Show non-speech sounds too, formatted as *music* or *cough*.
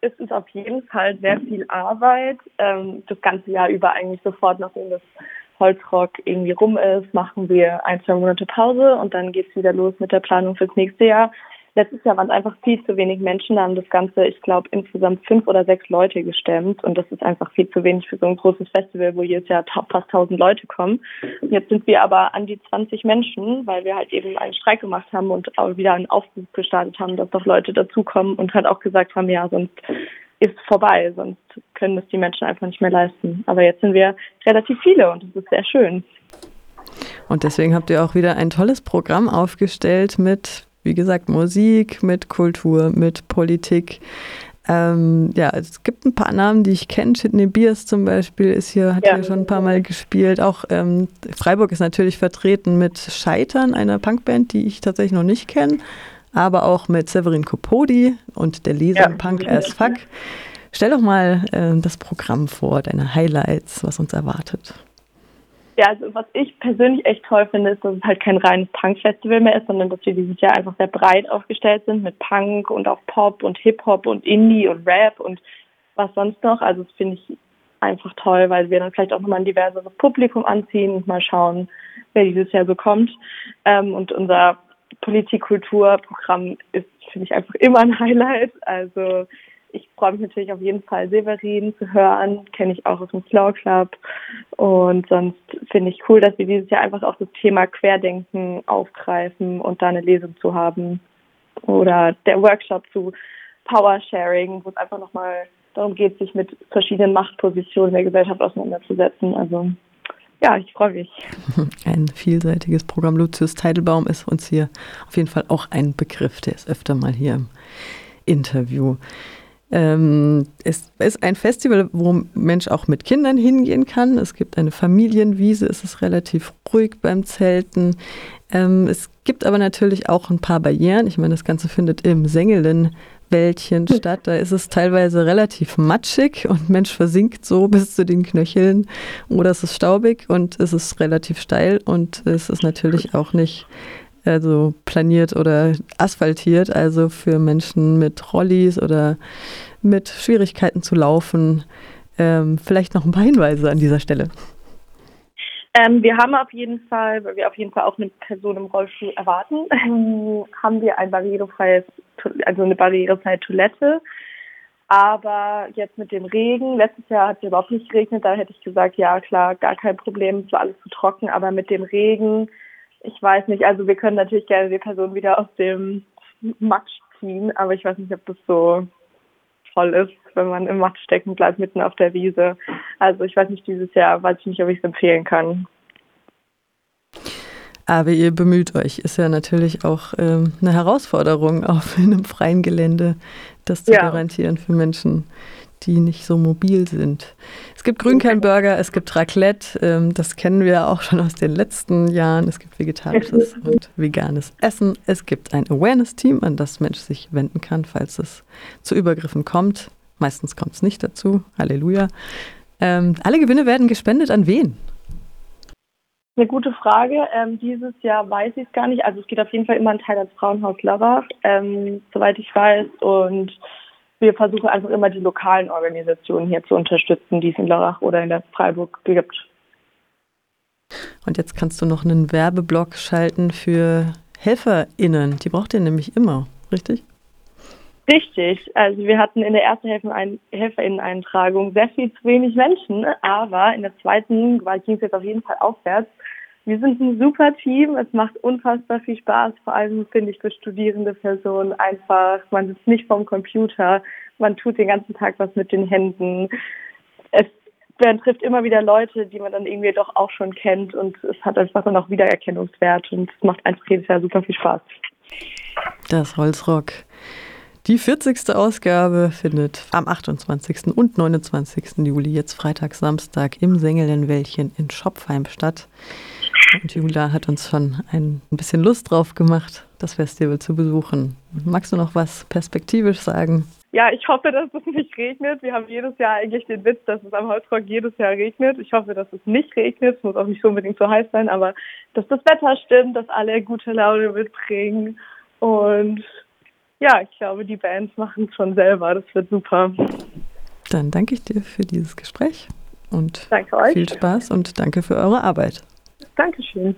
ist es auf jeden Fall sehr viel Arbeit. Ähm, das ganze Jahr über eigentlich sofort, nachdem das Holzrock irgendwie rum ist, machen wir ein, zwei Monate Pause und dann geht's wieder los mit der Planung fürs nächste Jahr. Letztes Jahr waren es einfach viel zu wenig Menschen, da haben das Ganze, ich glaube, insgesamt fünf oder sechs Leute gestemmt und das ist einfach viel zu wenig für so ein großes Festival, wo jedes Jahr fast tausend Leute kommen. Jetzt sind wir aber an die 20 Menschen, weil wir halt eben einen Streik gemacht haben und auch wieder einen Aufruf gestartet haben, dass doch Leute dazukommen und halt auch gesagt haben, ja, sonst ist vorbei, sonst können das die Menschen einfach nicht mehr leisten. Aber jetzt sind wir relativ viele und das ist sehr schön. Und deswegen habt ihr auch wieder ein tolles Programm aufgestellt mit, wie gesagt, Musik, mit Kultur, mit Politik. Ähm, ja, es gibt ein paar Namen, die ich kenne. Sidney Beers zum Beispiel ist hier, hat ja. hier schon ein paar Mal gespielt. Auch ähm, Freiburg ist natürlich vertreten mit Scheitern, einer Punkband, die ich tatsächlich noch nicht kenne aber auch mit Severin Kopodi und der Leser ja. Punk as Fuck. Stell doch mal äh, das Programm vor, deine Highlights, was uns erwartet. Ja, also was ich persönlich echt toll finde, ist, dass es halt kein reines Punk-Festival mehr ist, sondern dass wir dieses Jahr einfach sehr breit aufgestellt sind mit Punk und auch Pop und Hip-Hop und Indie und Rap und was sonst noch. Also das finde ich einfach toll, weil wir dann vielleicht auch nochmal ein diverseres Publikum anziehen und mal schauen, wer dieses Jahr so kommt. Ähm, und unser Politik-Kultur-Programm ist für mich einfach immer ein Highlight. Also ich freue mich natürlich auf jeden Fall, Severin zu hören, kenne ich auch aus dem Slow Club. Und sonst finde ich cool, dass wir dieses Jahr einfach auch das Thema Querdenken aufgreifen und da eine Lesung zu haben. Oder der Workshop zu Power Sharing, wo es einfach nochmal darum geht, sich mit verschiedenen Machtpositionen der Gesellschaft auseinanderzusetzen. Also ja, ich freue mich. *laughs* Ein vielseitiges Programm. Lucius Teidelbaum ist uns hier auf jeden Fall auch ein Begriff. Der ist öfter mal hier im Interview. Ähm, es ist ein Festival, wo Mensch auch mit Kindern hingehen kann. Es gibt eine Familienwiese, es ist relativ ruhig beim Zelten. Ähm, es gibt aber natürlich auch ein paar Barrieren. Ich meine, das Ganze findet im Sengelen Wäldchen statt. Da ist es teilweise relativ matschig und Mensch versinkt so *laughs* bis zu den Knöcheln. Oder es ist staubig und es ist relativ steil und es ist natürlich auch nicht also planiert oder asphaltiert. Also für Menschen mit Rollis oder mit Schwierigkeiten zu laufen. Ähm, vielleicht noch ein paar Hinweise an dieser Stelle. Ähm, wir haben auf jeden Fall, weil wir auf jeden Fall auch eine Person im Rollstuhl erwarten, ähm, haben wir ein barrierefreies, also eine barrierefreie Toilette. Aber jetzt mit dem Regen, letztes Jahr hat es überhaupt nicht geregnet, da hätte ich gesagt, ja klar, gar kein Problem, es war alles zu trocken, aber mit dem Regen, ich weiß nicht, also wir können natürlich gerne die Person wieder aus dem Matsch ziehen, aber ich weiß nicht, ob das so toll ist, wenn man im Matsch stecken bleibt, mitten auf der Wiese. Also ich weiß nicht, dieses Jahr weiß ich nicht, ob ich es empfehlen kann. Aber ihr bemüht euch, ist ja natürlich auch ähm, eine Herausforderung, *laughs* auf einem freien Gelände das zu ja. garantieren für Menschen, die nicht so mobil sind. Es gibt Grünkernburger, es gibt Raclette, ähm, das kennen wir auch schon aus den letzten Jahren. Es gibt vegetarisches und veganes Essen. Es gibt ein Awareness-Team, an das Mensch sich wenden kann, falls es zu Übergriffen kommt. Meistens kommt es nicht dazu. Halleluja. Ähm, alle Gewinne werden gespendet an wen? Eine gute Frage. Ähm, dieses Jahr weiß ich es gar nicht. Also es geht auf jeden Fall immer ein Teil ans Frauenhaus Lörrach, ähm, soweit ich weiß. Und wir versuchen einfach immer die lokalen Organisationen hier zu unterstützen, die es in Lörrach oder in der Freiburg gibt. Und jetzt kannst du noch einen Werbeblock schalten für HelferInnen. Die braucht ihr nämlich immer, richtig? Richtig. Also wir hatten in der ersten HelferInnen-Eintragung sehr viel zu wenig Menschen, aber in der zweiten ging es jetzt auf jeden Fall aufwärts. Wir sind ein super Team. Es macht unfassbar viel Spaß. Vor allem finde ich für studierende Personen einfach, man sitzt nicht vorm Computer, man tut den ganzen Tag was mit den Händen. Es man trifft immer wieder Leute, die man dann irgendwie doch auch schon kennt und es hat einfach dann auch Wiedererkennungswert und es macht einfach jedes Jahr super viel Spaß. Das Holzrock. Die 40. Ausgabe findet am 28. und 29. Juli, jetzt Freitag, Samstag, im Sengelenwäldchen in Schopfheim statt. Und Julia hat uns schon ein bisschen Lust drauf gemacht, das Festival zu besuchen. Magst du noch was perspektivisch sagen? Ja, ich hoffe, dass es nicht regnet. Wir haben jedes Jahr eigentlich den Witz, dass es am Holzrock jedes Jahr regnet. Ich hoffe, dass es nicht regnet. Es muss auch nicht unbedingt so heiß sein, aber dass das Wetter stimmt, dass alle gute Laune mitbringen. Und ja, ich glaube, die Bands machen es schon selber. Das wird super. Dann danke ich dir für dieses Gespräch und danke euch. viel Spaß und danke für eure Arbeit. Dankeschön.